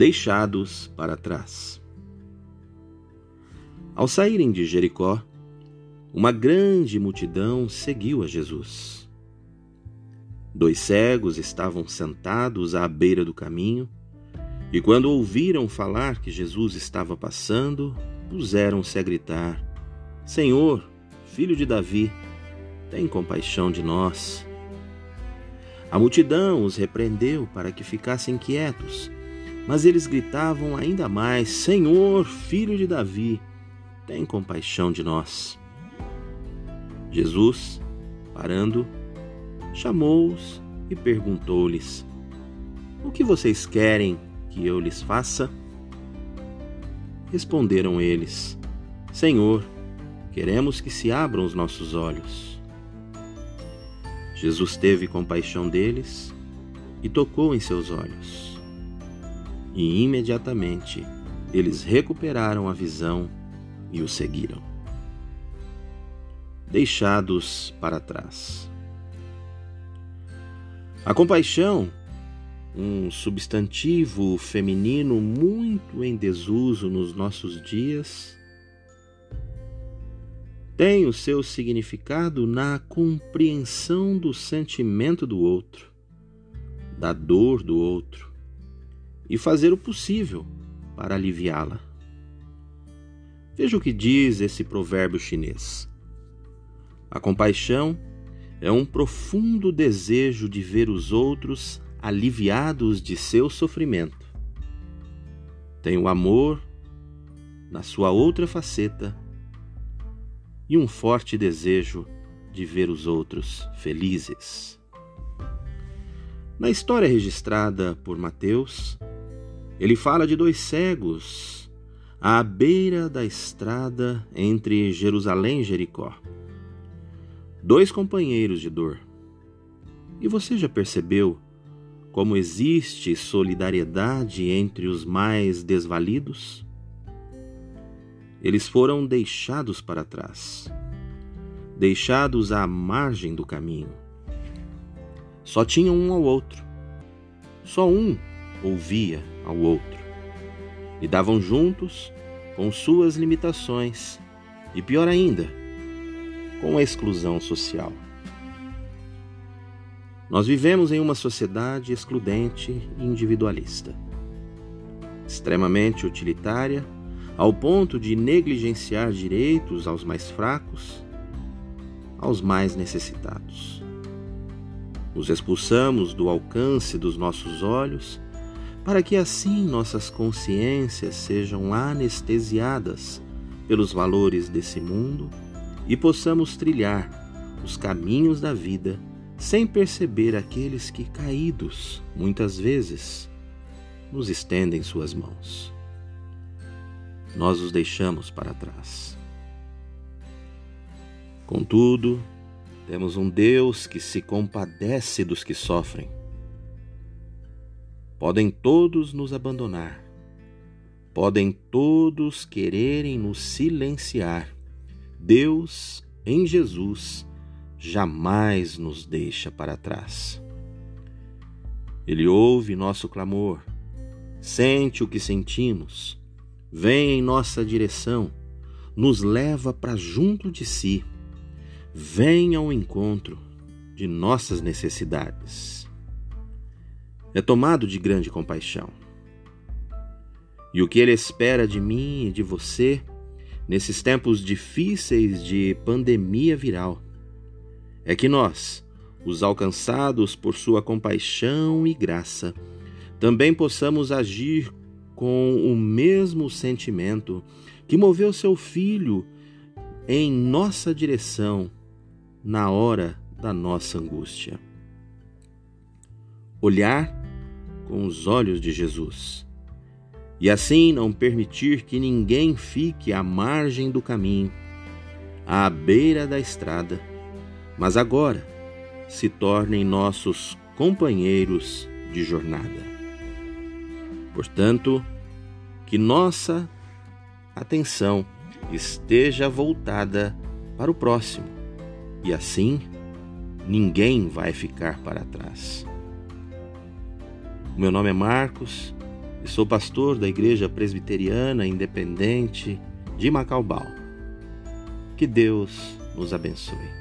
deixados para trás. Ao saírem de Jericó, uma grande multidão seguiu a Jesus. Dois cegos estavam sentados à beira do caminho e, quando ouviram falar que Jesus estava passando, puseram-se a gritar: Senhor, filho de Davi, tem compaixão de nós. A multidão os repreendeu para que ficassem quietos, mas eles gritavam ainda mais: Senhor, filho de Davi, tem compaixão de nós. Jesus, parando, chamou-os e perguntou-lhes: O que vocês querem que eu lhes faça? Responderam eles: Senhor, queremos que se abram os nossos olhos. Jesus teve compaixão deles e tocou em seus olhos. E imediatamente eles recuperaram a visão e o seguiram deixados para trás. A compaixão, um substantivo feminino muito em desuso nos nossos dias, tem o seu significado na compreensão do sentimento do outro, da dor do outro e fazer o possível para aliviá-la. Veja o que diz esse provérbio chinês. A compaixão é um profundo desejo de ver os outros aliviados de seu sofrimento. Tem o amor na sua outra faceta e um forte desejo de ver os outros felizes. Na história registrada por Mateus, ele fala de dois cegos à beira da estrada entre Jerusalém e Jericó dois companheiros de dor. E você já percebeu como existe solidariedade entre os mais desvalidos? Eles foram deixados para trás, deixados à margem do caminho. Só tinham um ao outro, só um ouvia ao outro. E davam juntos com suas limitações, e pior ainda, com a exclusão social. Nós vivemos em uma sociedade excludente e individualista, extremamente utilitária, ao ponto de negligenciar direitos aos mais fracos, aos mais necessitados. Nos expulsamos do alcance dos nossos olhos para que assim nossas consciências sejam anestesiadas pelos valores desse mundo e possamos trilhar os caminhos da vida sem perceber aqueles que, caídos, muitas vezes, nos estendem suas mãos. Nós os deixamos para trás. Contudo, temos um Deus que se compadece dos que sofrem. Podem todos nos abandonar, podem todos quererem nos silenciar Deus, em Jesus, jamais nos deixa para trás. Ele ouve nosso clamor, sente o que sentimos, vem em nossa direção, nos leva para junto de si, vem ao encontro de nossas necessidades. É tomado de grande compaixão. E o que ele espera de mim e de você nesses tempos difíceis de pandemia viral é que nós, os alcançados por sua compaixão e graça, também possamos agir com o mesmo sentimento que moveu seu filho em nossa direção na hora da nossa angústia. Olhar com os olhos de Jesus e assim não permitir que ninguém fique à margem do caminho, à beira da estrada, mas agora se tornem nossos companheiros de jornada. Portanto, que nossa atenção esteja voltada para o próximo e assim ninguém vai ficar para trás. Meu nome é Marcos e sou pastor da Igreja Presbiteriana Independente de Macaubal. Que Deus nos abençoe.